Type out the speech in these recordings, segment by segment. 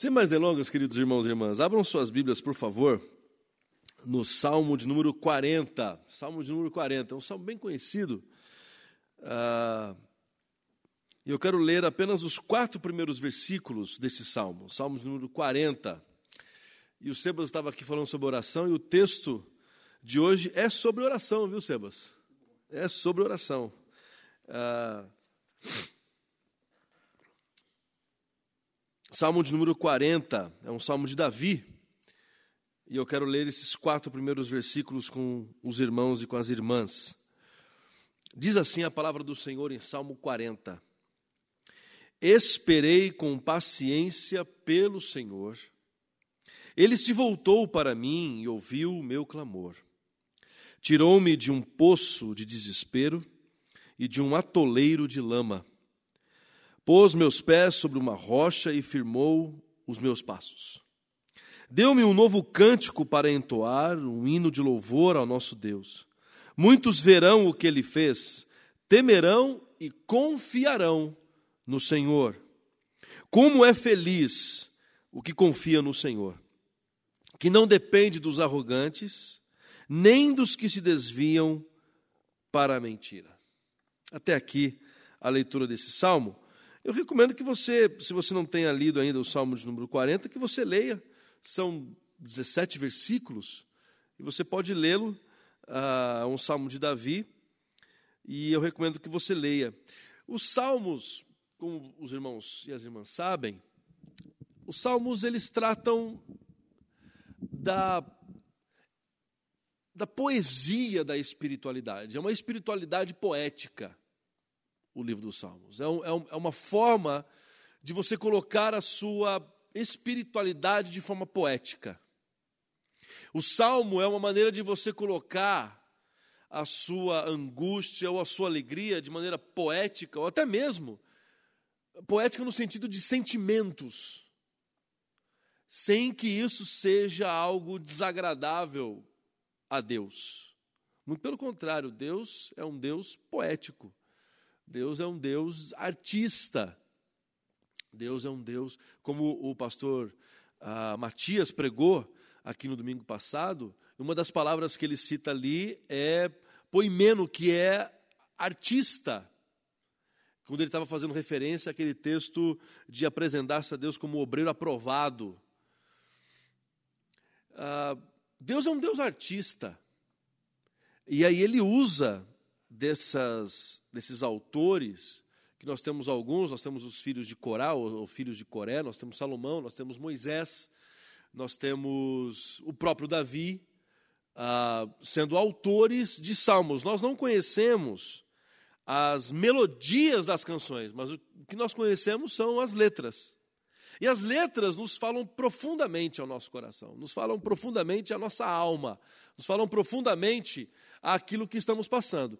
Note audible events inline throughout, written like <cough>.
Sem mais delongas, queridos irmãos e irmãs, abram suas Bíblias, por favor, no Salmo de número 40. Salmo de número 40, é um salmo bem conhecido. Ah, e eu quero ler apenas os quatro primeiros versículos desse salmo, Salmo de número 40. E o Sebas estava aqui falando sobre oração, e o texto de hoje é sobre oração, viu, Sebas? É sobre oração. Ah, Salmo de número 40, é um salmo de Davi. E eu quero ler esses quatro primeiros versículos com os irmãos e com as irmãs. Diz assim a palavra do Senhor em Salmo 40. Esperei com paciência pelo Senhor. Ele se voltou para mim e ouviu o meu clamor. Tirou-me de um poço de desespero e de um atoleiro de lama Pôs meus pés sobre uma rocha e firmou os meus passos. Deu-me um novo cântico para entoar, um hino de louvor ao nosso Deus. Muitos verão o que ele fez, temerão e confiarão no Senhor. Como é feliz o que confia no Senhor, que não depende dos arrogantes, nem dos que se desviam para a mentira. Até aqui a leitura desse salmo. Eu recomendo que você, se você não tenha lido ainda o Salmo de número 40, que você leia. São 17 versículos e você pode lê-lo, uh, um salmo de Davi, e eu recomendo que você leia. Os salmos, como os irmãos e as irmãs sabem, os salmos eles tratam da, da poesia da espiritualidade, é uma espiritualidade poética o livro dos Salmos. É, um, é, um, é uma forma de você colocar a sua espiritualidade de forma poética. O salmo é uma maneira de você colocar a sua angústia ou a sua alegria de maneira poética, ou até mesmo poética no sentido de sentimentos, sem que isso seja algo desagradável a Deus. Muito pelo contrário, Deus é um Deus poético. Deus é um Deus artista. Deus é um Deus, como o pastor ah, Matias pregou aqui no domingo passado, uma das palavras que ele cita ali é poimeno, que é artista. Quando ele estava fazendo referência àquele texto de apresentar-se a Deus como obreiro aprovado. Ah, Deus é um Deus artista. E aí ele usa dessas, desses autores, que nós temos alguns, nós temos os filhos de Corá, ou, filhos de Coré, nós temos Salomão, nós temos Moisés, nós temos o próprio Davi, ah, sendo autores de salmos. Nós não conhecemos as melodias das canções, mas o que nós conhecemos são as letras. E as letras nos falam profundamente ao nosso coração, nos falam profundamente à nossa alma, nos falam profundamente àquilo que estamos passando.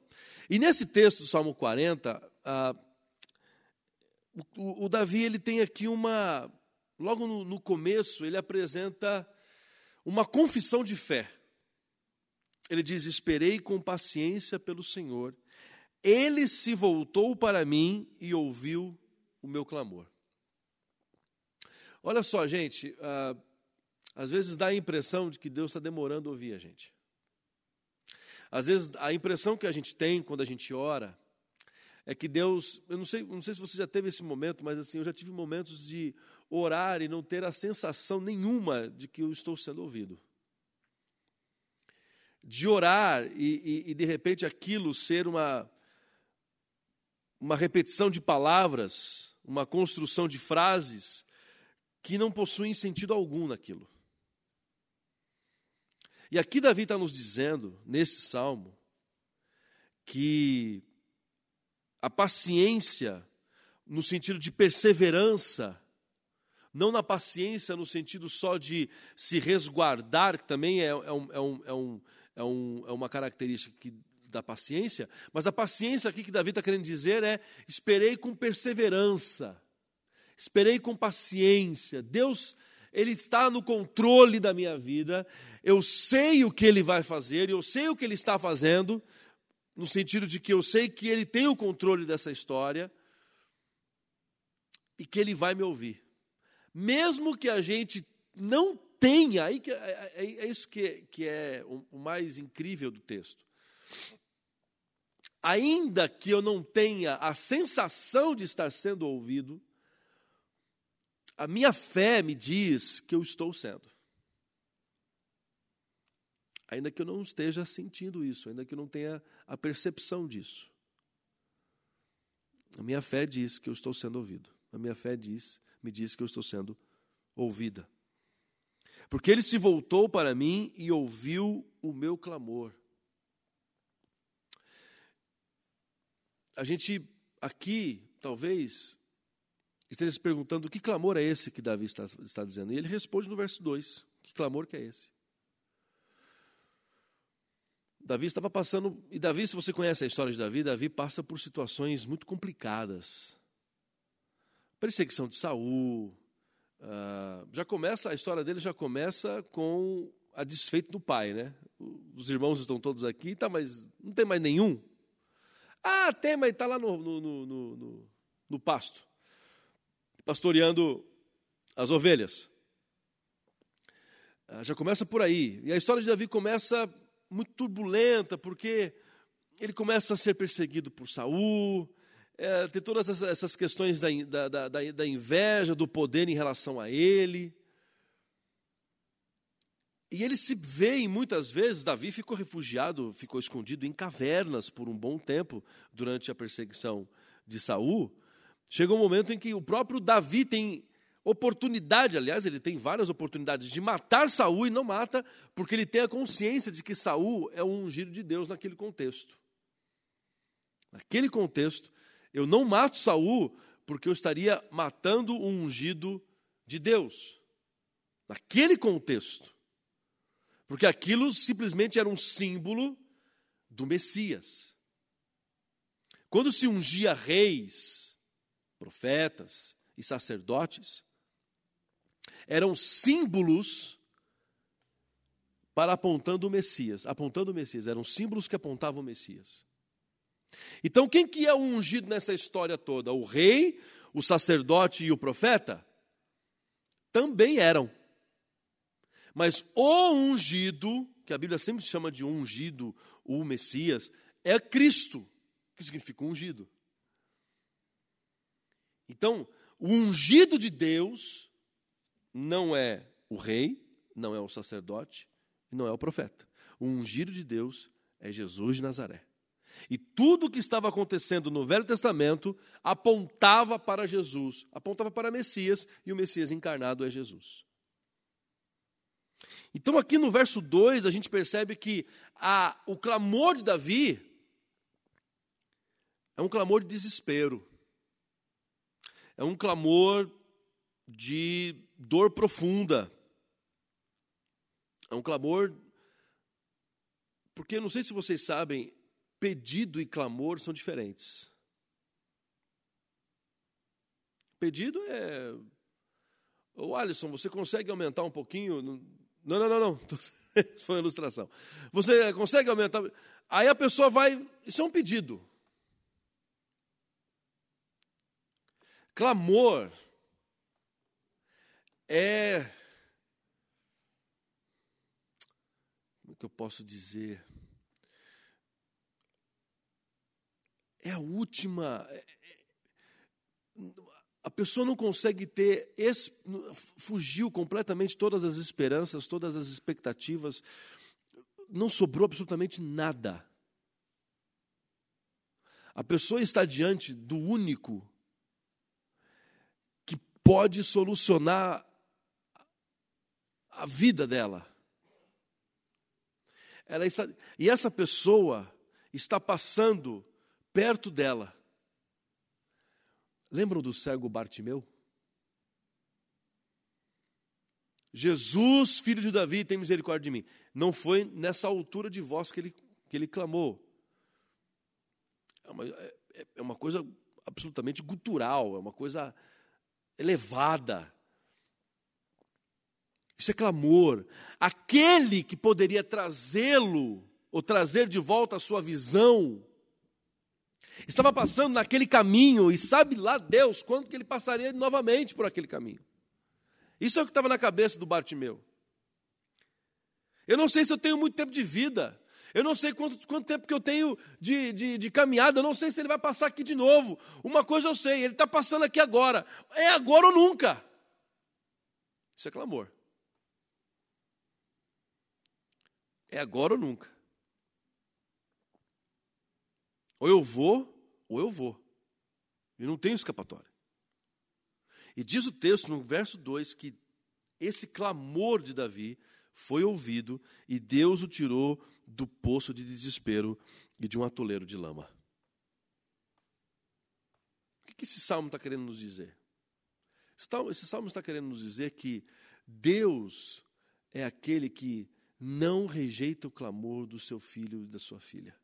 E nesse texto do Salmo 40, ah, o, o, Davi ele tem aqui uma. Logo no, no começo, ele apresenta uma confissão de fé. Ele diz: Esperei com paciência pelo Senhor, ele se voltou para mim e ouviu o meu clamor. Olha só, gente, ah, às vezes dá a impressão de que Deus está demorando a ouvir a gente. Às vezes a impressão que a gente tem quando a gente ora é que Deus, eu não sei, não sei se você já teve esse momento, mas assim, eu já tive momentos de orar e não ter a sensação nenhuma de que eu estou sendo ouvido. De orar e, e, e de repente aquilo ser uma, uma repetição de palavras, uma construção de frases que não possuem sentido algum naquilo. E aqui Davi está nos dizendo, nesse salmo, que a paciência, no sentido de perseverança, não na paciência no sentido só de se resguardar, que também é, é, um, é, um, é, um, é, um, é uma característica que, da paciência, mas a paciência aqui que Davi está querendo dizer é: esperei com perseverança esperei com paciência. Deus, Ele está no controle da minha vida. Eu sei o que Ele vai fazer, eu sei o que Ele está fazendo, no sentido de que eu sei que Ele tem o controle dessa história e que Ele vai me ouvir. Mesmo que a gente não tenha, aí que, é, é, é isso que, que é o mais incrível do texto. Ainda que eu não tenha a sensação de estar sendo ouvido, a minha fé me diz que eu estou sendo. Ainda que eu não esteja sentindo isso, ainda que eu não tenha a percepção disso. A minha fé diz que eu estou sendo ouvido. A minha fé diz, me diz que eu estou sendo ouvida. Porque ele se voltou para mim e ouviu o meu clamor. A gente aqui, talvez, esteja se perguntando que clamor é esse que Davi está, está dizendo. E ele responde no verso 2: Que clamor que é esse? Davi estava passando, e Davi, se você conhece a história de Davi, Davi passa por situações muito complicadas. Perseguição de Saul. Uh, já começa, a história dele já começa com a desfeito do pai, né? Os irmãos estão todos aqui, tá, mas não tem mais nenhum. Ah, tem, mas está lá no, no, no, no, no pasto, pastoreando as ovelhas. Uh, já começa por aí. E a história de Davi começa muito turbulenta, porque ele começa a ser perseguido por Saul, é, tem todas essas questões da, da, da, da inveja, do poder em relação a ele. E ele se vê, muitas vezes, Davi ficou refugiado, ficou escondido em cavernas por um bom tempo durante a perseguição de Saul. Chega um momento em que o próprio Davi tem oportunidade, aliás, ele tem várias oportunidades de matar Saul e não mata, porque ele tem a consciência de que Saul é o ungido de Deus naquele contexto. Naquele contexto, eu não mato Saul porque eu estaria matando o ungido de Deus. Naquele contexto. Porque aquilo simplesmente era um símbolo do Messias. Quando se ungia reis, profetas e sacerdotes, eram símbolos para apontando o Messias, apontando o Messias, eram símbolos que apontavam o Messias. Então, quem que é o ungido nessa história toda? O rei, o sacerdote e o profeta? Também eram. Mas o ungido, que a Bíblia sempre chama de ungido, o Messias, é Cristo, que significa ungido. Então, o ungido de Deus não é o rei, não é o sacerdote não é o profeta. O ungido de Deus é Jesus de Nazaré. E tudo o que estava acontecendo no Velho Testamento apontava para Jesus, apontava para Messias, e o Messias encarnado é Jesus. Então, aqui no verso 2, a gente percebe que a, o clamor de Davi é um clamor de desespero, é um clamor de dor profunda. É um clamor. Porque não sei se vocês sabem, pedido e clamor são diferentes. Pedido é. Ô Alisson, você consegue aumentar um pouquinho? Não, não, não, não. <laughs> Isso foi uma ilustração. Você consegue aumentar. Aí a pessoa vai. Isso é um pedido. Clamor é. Como é que eu posso dizer? É a última. É, é, a pessoa não consegue ter. Fugiu completamente todas as esperanças, todas as expectativas. Não sobrou absolutamente nada. A pessoa está diante do único pode solucionar a vida dela. Ela está, e essa pessoa está passando perto dela. Lembram do cego Bartimeu? Jesus, filho de Davi, tem misericórdia de mim. Não foi nessa altura de voz que ele, que ele clamou. É uma, é, é uma coisa absolutamente gutural, é uma coisa elevada. Isso é clamor. Aquele que poderia trazê-lo, ou trazer de volta a sua visão, estava passando naquele caminho, e sabe lá Deus quando que ele passaria novamente por aquele caminho. Isso é o que estava na cabeça do Bartimeu. Eu não sei se eu tenho muito tempo de vida. Eu não sei quanto, quanto tempo que eu tenho de, de, de, caminhada. Eu não sei se ele vai passar aqui de novo. Uma coisa eu sei, ele está passando aqui agora. É agora ou nunca. Isso é clamor. É agora ou nunca. Ou eu vou, ou eu vou. E não tenho escapatória. E diz o texto no verso 2 que esse clamor de Davi foi ouvido e Deus o tirou do poço de desespero e de um atoleiro de lama. O que esse salmo está querendo nos dizer? Esse salmo está querendo nos dizer que Deus é aquele que não rejeita o clamor do seu filho e da sua filha.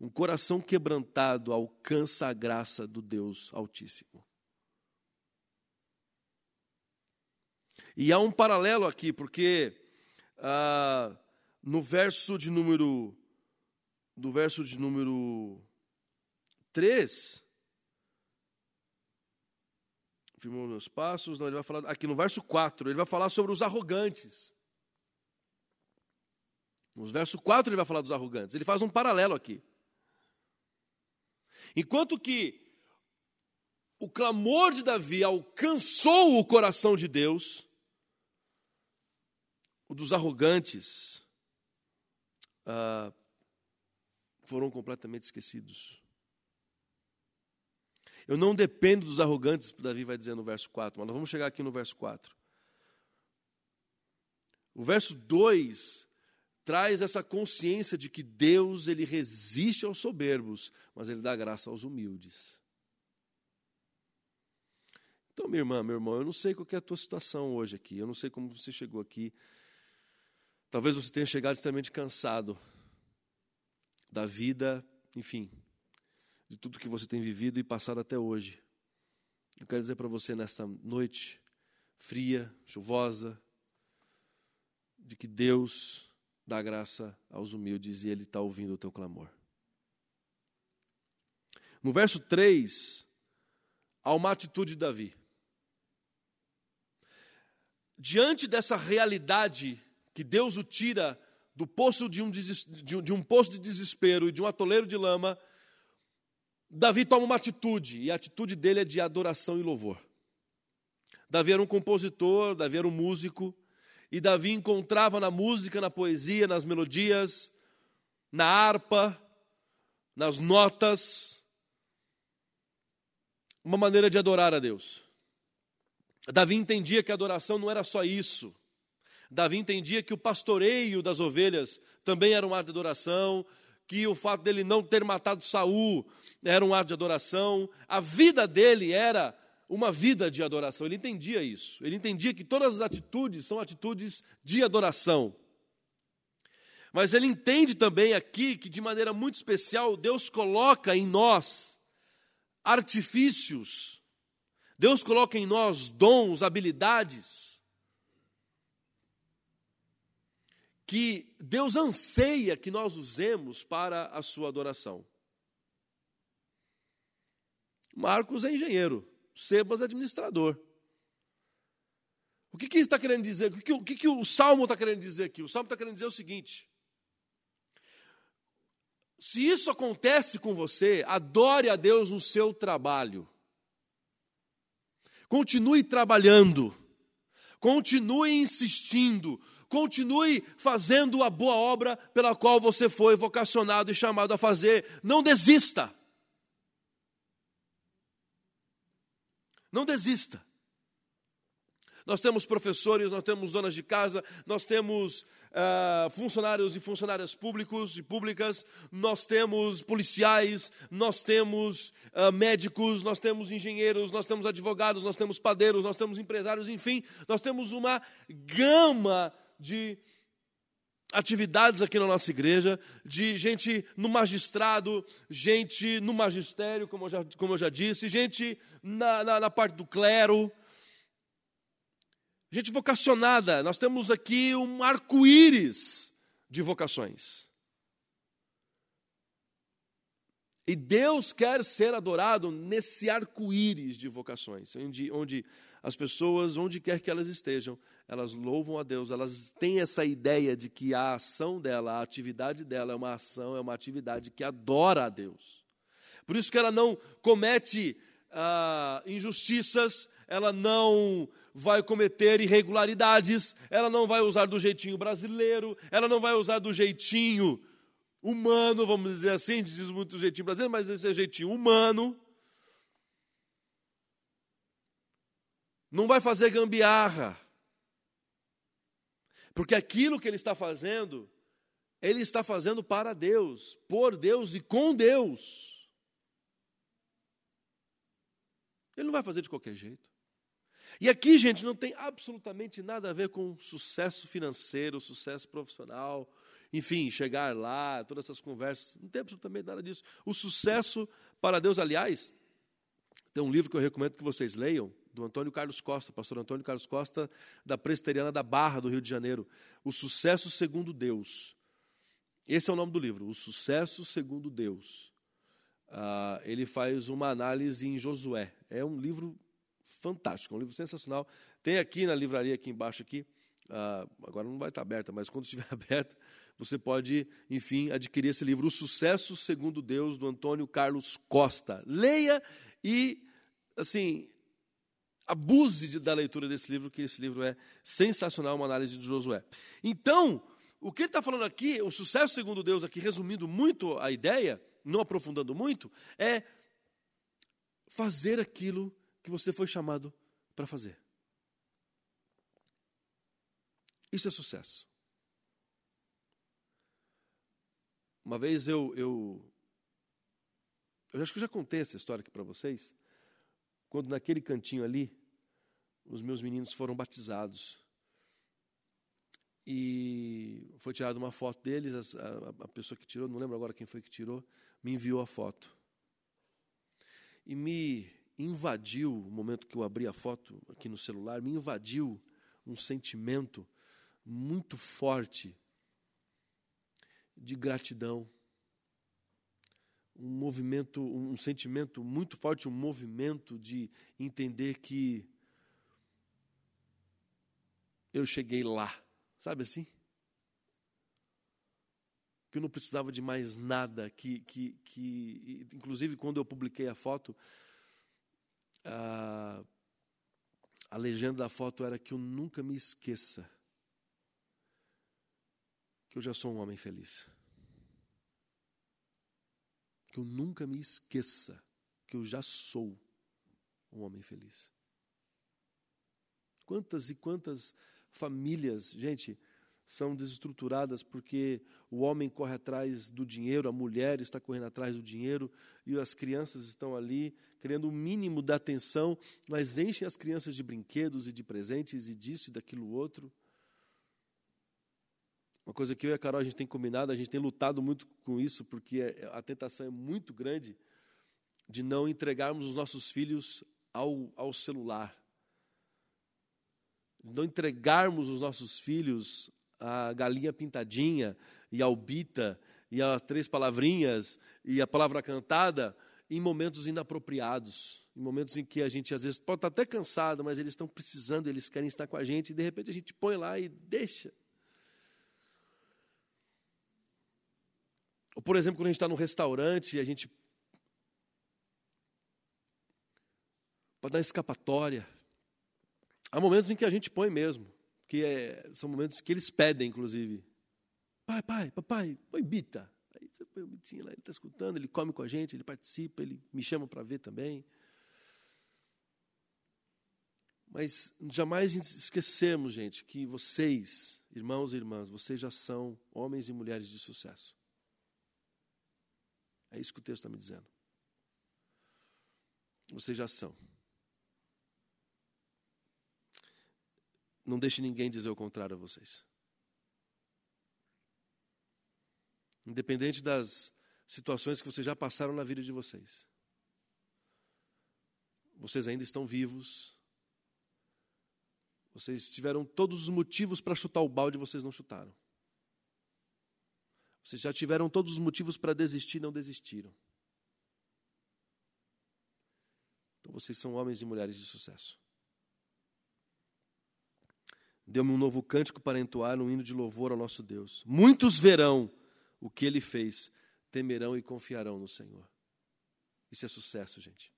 Um coração quebrantado alcança a graça do Deus Altíssimo. E há um paralelo aqui, porque ah, no verso de número no verso de número 3, firmou meus passos, não, ele vai falar aqui no verso 4, ele vai falar sobre os arrogantes. No verso 4 ele vai falar dos arrogantes. Ele faz um paralelo aqui. Enquanto que o clamor de Davi alcançou o coração de Deus, o dos arrogantes ah, foram completamente esquecidos. Eu não dependo dos arrogantes, Davi vai dizer no verso 4, mas nós vamos chegar aqui no verso 4. O verso 2 traz essa consciência de que Deus ele resiste aos soberbos, mas ele dá graça aos humildes. Então, minha irmã, meu irmão, eu não sei qual é a tua situação hoje aqui, eu não sei como você chegou aqui. Talvez você tenha chegado extremamente cansado da vida, enfim, de tudo que você tem vivido e passado até hoje. Eu quero dizer para você nessa noite fria, chuvosa, de que Deus dá graça aos humildes e Ele está ouvindo o teu clamor. No verso 3, há uma atitude de Davi. Diante dessa realidade que Deus o tira do poço de um, de um poço de desespero e de um atoleiro de lama, Davi toma uma atitude, e a atitude dele é de adoração e louvor. Davi era um compositor, Davi era um músico, e Davi encontrava na música, na poesia, nas melodias, na harpa, nas notas, uma maneira de adorar a Deus. Davi entendia que a adoração não era só isso. Davi entendia que o pastoreio das ovelhas também era um ato de adoração, que o fato dele não ter matado Saul era um ato de adoração, a vida dele era uma vida de adoração. Ele entendia isso. Ele entendia que todas as atitudes são atitudes de adoração. Mas ele entende também aqui que, de maneira muito especial, Deus coloca em nós artifícios, Deus coloca em nós dons, habilidades, que Deus anseia que nós usemos para a sua adoração. Marcos é engenheiro, Sebas é administrador. O que, que está querendo dizer? O que, o, que, que o Salmo está querendo dizer aqui? O Salmo está querendo dizer o seguinte: se isso acontece com você, adore a Deus no seu trabalho. Continue trabalhando. Continue insistindo, continue fazendo a boa obra pela qual você foi vocacionado e chamado a fazer. Não desista. Não desista. Nós temos professores, nós temos donas de casa, nós temos uh, funcionários e funcionárias públicos e públicas, nós temos policiais, nós temos uh, médicos, nós temos engenheiros, nós temos advogados, nós temos padeiros, nós temos empresários, enfim, nós temos uma gama de atividades aqui na nossa igreja, de gente no magistrado, gente no magistério, como eu já, como eu já disse, gente na, na, na parte do clero, gente vocacionada. Nós temos aqui um arco-íris de vocações. E Deus quer ser adorado nesse arco-íris de vocações, onde, onde as pessoas, onde quer que elas estejam, elas louvam a Deus, elas têm essa ideia de que a ação dela, a atividade dela é uma ação, é uma atividade que adora a Deus. Por isso que ela não comete ah, injustiças, ela não vai cometer irregularidades, ela não vai usar do jeitinho brasileiro, ela não vai usar do jeitinho humano, vamos dizer assim, diz muito jeitinho brasileiro, mas esse é jeitinho humano. Não vai fazer gambiarra. Porque aquilo que ele está fazendo, ele está fazendo para Deus, por Deus e com Deus. Ele não vai fazer de qualquer jeito. E aqui, gente, não tem absolutamente nada a ver com sucesso financeiro, sucesso profissional, enfim, chegar lá, todas essas conversas. Não tem absolutamente nada disso. O sucesso para Deus, aliás, tem um livro que eu recomendo que vocês leiam, do Antônio Carlos Costa, pastor Antônio Carlos Costa, da Presteriana da Barra, do Rio de Janeiro. O Sucesso Segundo Deus. Esse é o nome do livro, O Sucesso Segundo Deus. Ah, ele faz uma análise em Josué. É um livro fantástico, é um livro sensacional. Tem aqui na livraria, aqui embaixo, aqui. Ah, agora não vai estar aberta, mas quando estiver <laughs> aberta, você pode, enfim, adquirir esse livro, O Sucesso Segundo Deus, do Antônio Carlos Costa. Leia e, assim, abuse de, da leitura desse livro, que esse livro é sensacional, uma análise de Josué. Então, o que ele está falando aqui, o sucesso segundo Deus, aqui resumindo muito a ideia, não aprofundando muito, é fazer aquilo que você foi chamado para fazer. Isso é sucesso. Uma vez eu, eu, eu acho que eu já contei essa história aqui para vocês, quando naquele cantinho ali, os meus meninos foram batizados. E foi tirada uma foto deles, a, a, pessoa que tirou, não lembro agora quem foi que tirou, me enviou a foto. E me invadiu, o momento que eu abri a foto aqui no celular, me invadiu um sentimento muito forte de gratidão. Um movimento, um sentimento muito forte, um movimento de entender que eu cheguei lá, sabe assim? Que eu não precisava de mais nada, que, que, que inclusive quando eu publiquei a foto, a, a legenda da foto era que eu nunca me esqueça que eu já sou um homem feliz. Que eu nunca me esqueça que eu já sou um homem feliz. Quantas e quantas famílias, gente, são desestruturadas porque o homem corre atrás do dinheiro, a mulher está correndo atrás do dinheiro e as crianças estão ali querendo o mínimo da atenção, mas enchem as crianças de brinquedos e de presentes e disso e daquilo outro. Uma coisa que eu e a Carol a gente tem combinado, a gente tem lutado muito com isso, porque é, a tentação é muito grande de não entregarmos os nossos filhos ao, ao celular não entregarmos os nossos filhos à galinha pintadinha e ao bita e a três palavrinhas e a palavra cantada em momentos inapropriados, em momentos em que a gente às vezes pode estar até cansado, mas eles estão precisando, eles querem estar com a gente e de repente a gente põe lá e deixa. Ou, por exemplo, quando a gente está num restaurante e a gente pode dar escapatória, Há momentos em que a gente põe mesmo, que é, são momentos que eles pedem, inclusive. Pai, pai, papai, põe bita. Aí você põe o bitinho lá, ele está escutando, ele come com a gente, ele participa, ele me chama para ver também. Mas jamais esquecemos, gente, que vocês, irmãos e irmãs, vocês já são homens e mulheres de sucesso. É isso que o texto está me dizendo. Vocês já são. Não deixe ninguém dizer o contrário a vocês. Independente das situações que vocês já passaram na vida de vocês. Vocês ainda estão vivos. Vocês tiveram todos os motivos para chutar o balde e vocês não chutaram. Vocês já tiveram todos os motivos para desistir não desistiram. Então vocês são homens e mulheres de sucesso. Deu-me um novo cântico para entoar um hino de louvor ao nosso Deus. Muitos verão o que ele fez, temerão e confiarão no Senhor. Isso é sucesso, gente.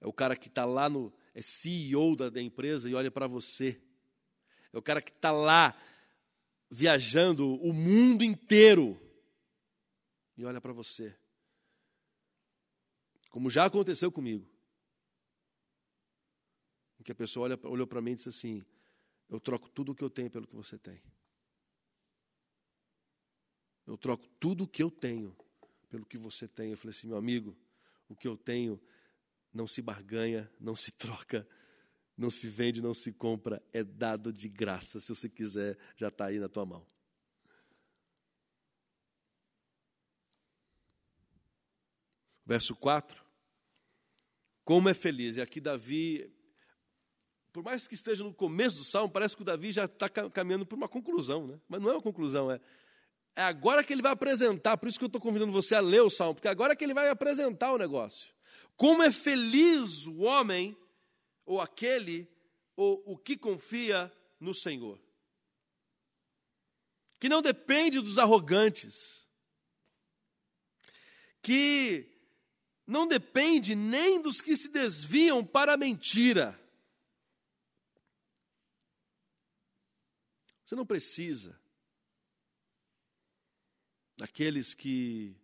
É o cara que está lá no. É CEO da, da empresa e olha para você. É o cara que está lá viajando o mundo inteiro e olha para você. Como já aconteceu comigo. Que a pessoa olha, olhou para mim e disse assim: Eu troco tudo o que eu tenho pelo que você tem. Eu troco tudo o que eu tenho pelo que você tem. Eu falei assim: Meu amigo, o que eu tenho não se barganha, não se troca, não se vende, não se compra, é dado de graça. Se você quiser, já está aí na tua mão. Verso 4. Como é feliz. E aqui Davi, por mais que esteja no começo do salmo, parece que o Davi já está caminhando por uma conclusão, né? Mas não é uma conclusão, é, é agora que ele vai apresentar, por isso que eu estou convidando você a ler o salmo, porque agora é que ele vai apresentar o negócio. Como é feliz o homem ou aquele, ou o que confia no Senhor. Que não depende dos arrogantes, que não depende nem dos que se desviam para a mentira. Você não precisa daqueles que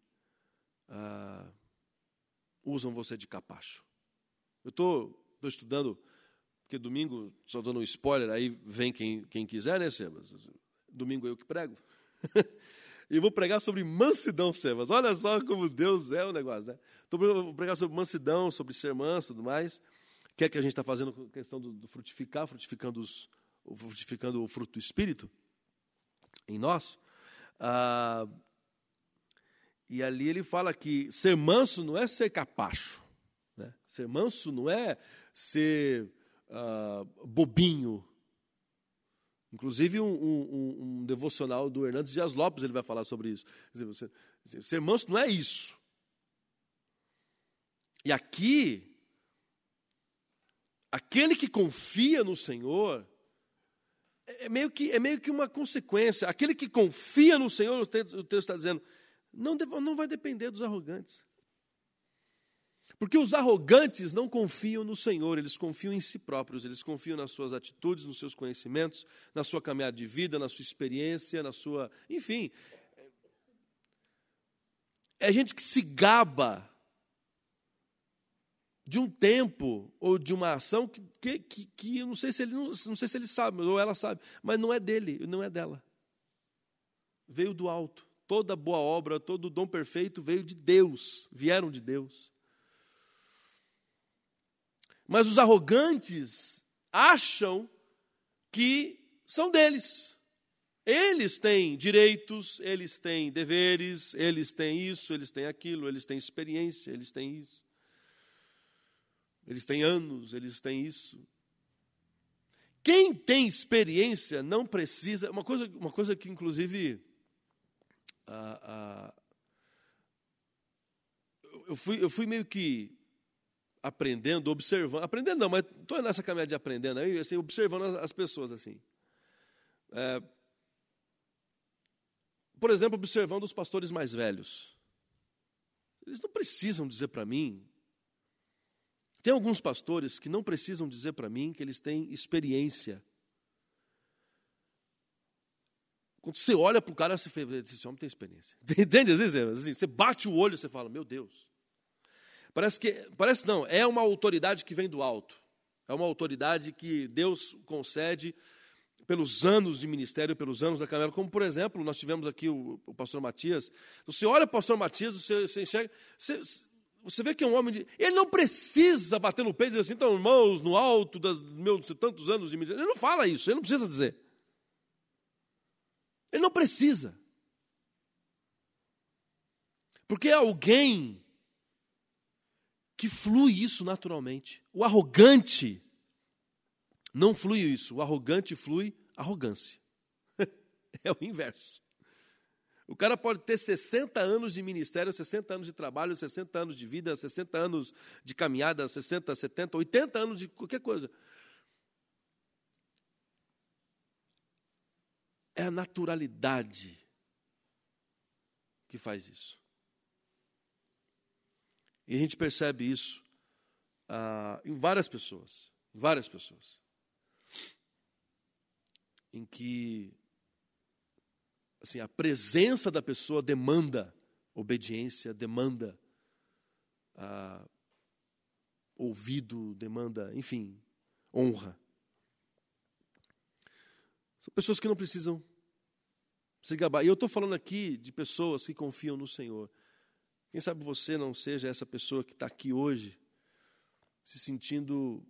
ah, usam você de capacho. Eu estou Estou estudando, porque domingo, só dando um spoiler, aí vem quem, quem quiser, né, Sebas? Domingo eu que prego. <laughs> e vou pregar sobre mansidão, Sebas. Olha só como Deus é o negócio, né? Tô, vou pregar sobre mansidão, sobre ser manso e tudo mais. O que é que a gente está fazendo com a questão do, do frutificar, frutificando, os, frutificando o fruto do Espírito em nós. Ah, e ali ele fala que ser manso não é ser capacho. Né? Ser manso não é ser uh, bobinho. Inclusive, um, um, um, devocional do Hernandes Dias Lopes ele vai falar sobre isso. Ser manso não é isso. E aqui, aquele que confia no Senhor, é, é meio que, é meio que uma consequência. Aquele que confia no Senhor, o texto, o texto está dizendo, não, não vai depender dos arrogantes. Porque os arrogantes não confiam no Senhor, eles confiam em si próprios, eles confiam nas suas atitudes, nos seus conhecimentos, na sua caminhada de vida, na sua experiência, na sua. Enfim. É gente que se gaba de um tempo ou de uma ação que, que, que, que eu não sei se ele não, não sei se ele sabe, ou ela sabe, mas não é dele, não é dela. Veio do alto. Toda boa obra, todo dom perfeito veio de Deus, vieram de Deus. Mas os arrogantes acham que são deles. Eles têm direitos, eles têm deveres, eles têm isso, eles têm aquilo, eles têm experiência, eles têm isso. Eles têm anos, eles têm isso. Quem tem experiência não precisa. Uma coisa, uma coisa que, inclusive, eu, fui, eu fui meio que aprendendo, observando, aprendendo não, mas estou nessa caminhada de aprendendo aí, assim, observando as, as pessoas assim. É, por exemplo, observando os pastores mais velhos. Eles não precisam dizer para mim. Tem alguns pastores que não precisam dizer para mim que eles têm experiência. Quando você olha para o cara, você fala, esse homem tem experiência. <laughs> Entende? Às vezes, assim, você bate o olho e você fala, meu Deus. Parece que, parece não, é uma autoridade que vem do alto. É uma autoridade que Deus concede pelos anos de ministério, pelos anos da caminhada. Como, por exemplo, nós tivemos aqui o, o pastor Matias. Você olha o pastor Matias, você, você enxerga. Você, você vê que é um homem de. Ele não precisa bater no peito e dizer assim, então, irmãos, no alto dos meus tantos anos de ministério. Ele não fala isso, ele não precisa dizer. Ele não precisa. Porque alguém que flui isso naturalmente. O arrogante não flui isso. O arrogante flui arrogância. <laughs> é o inverso. O cara pode ter 60 anos de ministério, 60 anos de trabalho, 60 anos de vida, 60 anos de caminhada, 60, 70, 80 anos de qualquer coisa. É a naturalidade que faz isso. E a gente percebe isso ah, em várias pessoas, em várias pessoas, em que assim a presença da pessoa demanda obediência, demanda ah, ouvido, demanda, enfim, honra. São pessoas que não precisam se gabar. E eu estou falando aqui de pessoas que confiam no Senhor. Quem sabe você não seja essa pessoa que está aqui hoje, se sentindo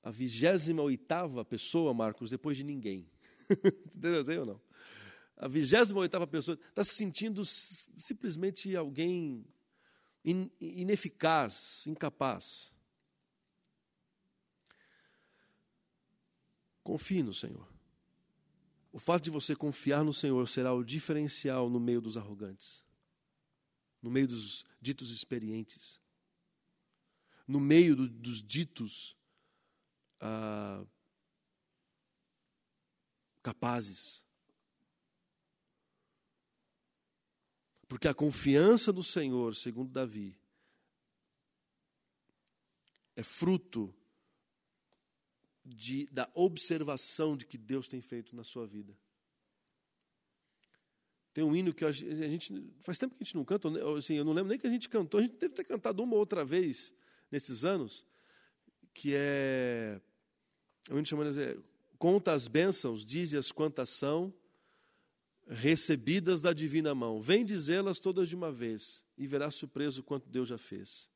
a vigésima oitava pessoa, Marcos, depois de ninguém. <laughs> Entendeu assim ou não? A vigésima oitava pessoa está se sentindo simplesmente alguém ineficaz, incapaz. Confie no Senhor. O fato de você confiar no Senhor será o diferencial no meio dos arrogantes, no meio dos ditos experientes, no meio do, dos ditos ah, capazes. Porque a confiança no Senhor, segundo Davi, é fruto de, da observação de que Deus tem feito na sua vida. Tem um hino que a gente. Faz tempo que a gente não canta, assim, eu não lembro nem que a gente cantou, a gente deve ter cantado uma ou outra vez nesses anos, que é. A gente chama de, Conta as bênçãos, dize-as quantas são, recebidas da divina mão. Vem dizê-las todas de uma vez, e verás surpreso quanto Deus já fez.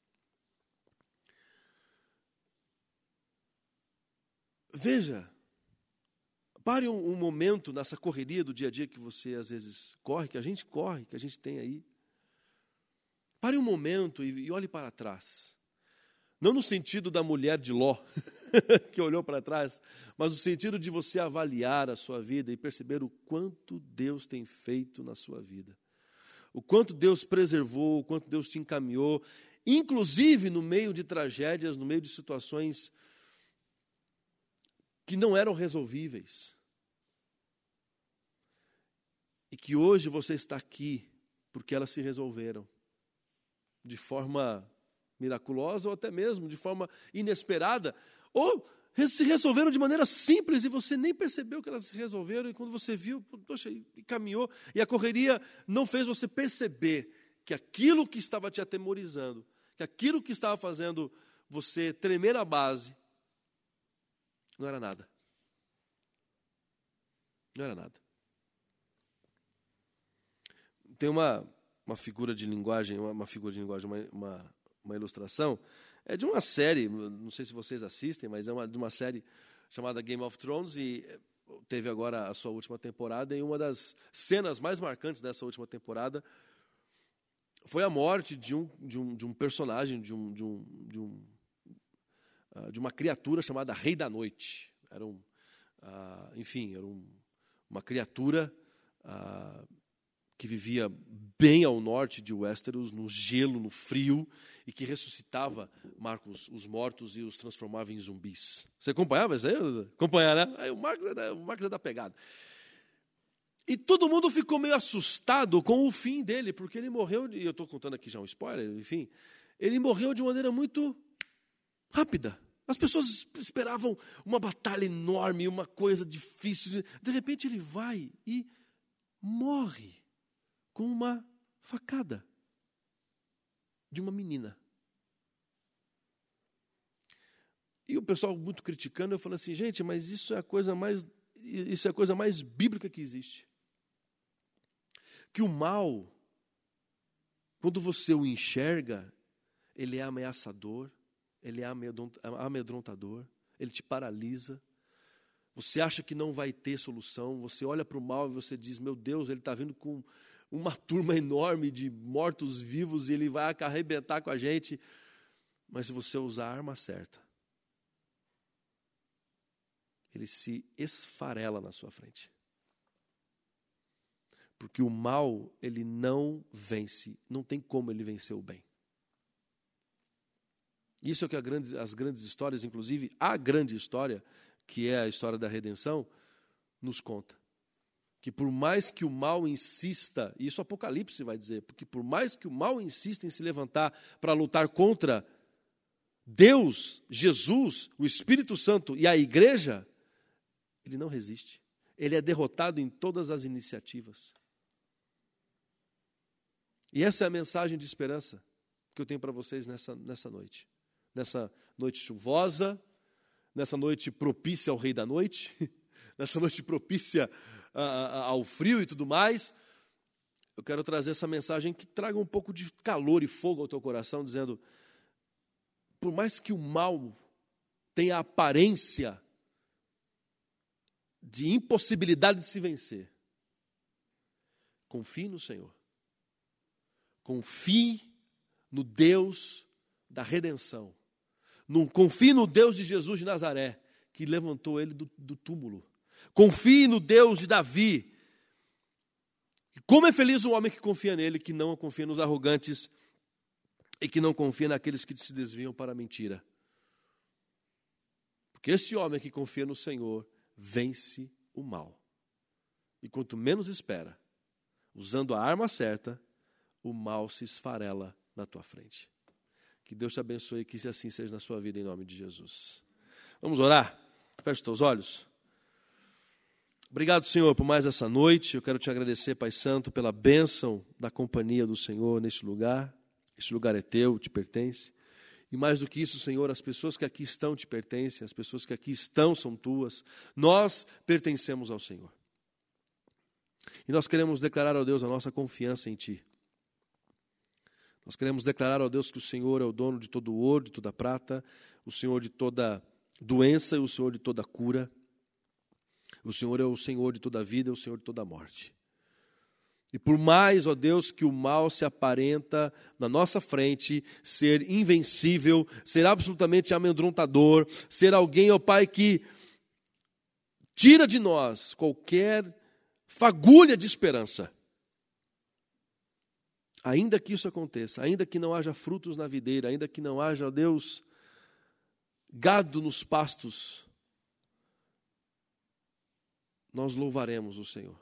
Veja, pare um, um, momento nessa correria do dia a dia que você às vezes corre, que a gente corre, que a gente tem aí. Pare um momento e, e olhe para trás. Não no sentido da mulher de Ló, <laughs> que olhou para trás, mas no sentido de você avaliar a sua vida e perceber o quanto Deus tem feito na sua vida. O quanto Deus preservou, o quanto Deus te encaminhou, inclusive no meio de tragédias, no meio de situações que não eram resolvíveis. E que hoje você está aqui porque elas se resolveram. De forma miraculosa ou até mesmo de forma inesperada, ou se resolveram de maneira simples e você nem percebeu que elas se resolveram, e quando você viu, poxa, e caminhou, e a correria não fez você perceber que aquilo que estava te atemorizando, que aquilo que estava fazendo você tremer a base, não era nada. Não era nada. Tem uma, uma figura de linguagem, uma, uma figura de linguagem, uma, uma, uma, ilustração, é de uma série, não sei se vocês assistem, mas é uma, de uma série chamada Game of Thrones e teve agora a sua última temporada e uma das cenas mais marcantes dessa última temporada foi a morte de um, de um, de um personagem, de um, de um, de um ah, de uma criatura chamada Rei da Noite. Era um, uh, enfim, era um, uma criatura uh, que vivia bem ao norte de Westeros, no gelo, no frio, e que ressuscitava, Marcos, os mortos e os transformava em zumbis. Você acompanhava isso aí? Acompanhar, né? Aí o Marcos, é da, o Marcos é da pegada. E todo mundo ficou meio assustado com o fim dele, porque ele morreu, e eu estou contando aqui já um spoiler, enfim, ele morreu de maneira muito rápida. As pessoas esperavam uma batalha enorme, uma coisa difícil. De repente ele vai e morre com uma facada de uma menina. E o pessoal muito criticando, eu falo assim, gente, mas isso é a coisa mais isso é a coisa mais bíblica que existe. Que o mal, quando você o enxerga, ele é ameaçador, ele é amedrontador, ele te paralisa. Você acha que não vai ter solução, você olha para o mal e você diz: Meu Deus, ele está vindo com uma turma enorme de mortos-vivos e ele vai arrebentar com a gente. Mas se você usar a arma certa, ele se esfarela na sua frente. Porque o mal, ele não vence, não tem como ele vencer o bem. Isso é o que as grandes histórias, inclusive a grande história, que é a história da redenção, nos conta. que por mais que o mal insista, e isso Apocalipse vai dizer, porque por mais que o mal insista em se levantar para lutar contra Deus, Jesus, o Espírito Santo e a igreja, ele não resiste. Ele é derrotado em todas as iniciativas. E essa é a mensagem de esperança que eu tenho para vocês nessa, nessa noite. Nessa noite chuvosa, nessa noite propícia ao Rei da Noite, <laughs> nessa noite propícia ao frio e tudo mais, eu quero trazer essa mensagem que traga um pouco de calor e fogo ao teu coração, dizendo: por mais que o mal tenha aparência de impossibilidade de se vencer, confie no Senhor. Confie no Deus da redenção. Confie no Deus de Jesus de Nazaré, que levantou ele do, do túmulo Confie no Deus de Davi. Como é feliz o homem que confia nele, que não confia nos arrogantes e que não confia naqueles que se desviam para a mentira. Porque este homem que confia no Senhor vence o mal. E quanto menos espera, usando a arma certa, o mal se esfarela na tua frente. Que Deus te abençoe e que assim seja na sua vida, em nome de Jesus. Vamos orar? Feche os teus olhos. Obrigado, Senhor, por mais essa noite. Eu quero te agradecer, Pai Santo, pela bênção da companhia do Senhor neste lugar. Este lugar é teu, te pertence. E mais do que isso, Senhor, as pessoas que aqui estão te pertencem, as pessoas que aqui estão são tuas. Nós pertencemos ao Senhor. E nós queremos declarar ao Deus a nossa confiança em Ti. Nós queremos declarar ao Deus que o Senhor é o dono de todo ouro, de toda prata, o Senhor de toda doença e o Senhor de toda cura. O Senhor é o Senhor de toda vida, é o Senhor de toda morte. E por mais, ó Deus, que o mal se aparenta na nossa frente, ser invencível, ser absolutamente amedrontador, ser alguém, ó Pai, que tira de nós qualquer fagulha de esperança. Ainda que isso aconteça, ainda que não haja frutos na videira, ainda que não haja, Deus, gado nos pastos, nós louvaremos o Senhor.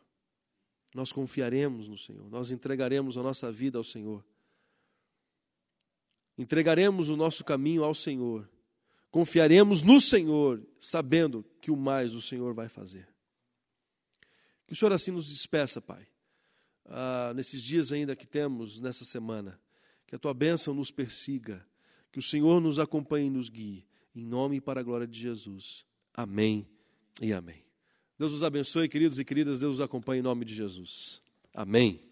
Nós confiaremos no Senhor. Nós entregaremos a nossa vida ao Senhor. Entregaremos o nosso caminho ao Senhor. Confiaremos no Senhor, sabendo que o mais o Senhor vai fazer. Que o Senhor assim nos despeça, Pai. Ah, nesses dias ainda que temos, nessa semana. Que a tua bênção nos persiga. Que o Senhor nos acompanhe e nos guie. Em nome e para a glória de Jesus. Amém e amém. Deus os abençoe, queridos e queridas. Deus os acompanhe em nome de Jesus. Amém.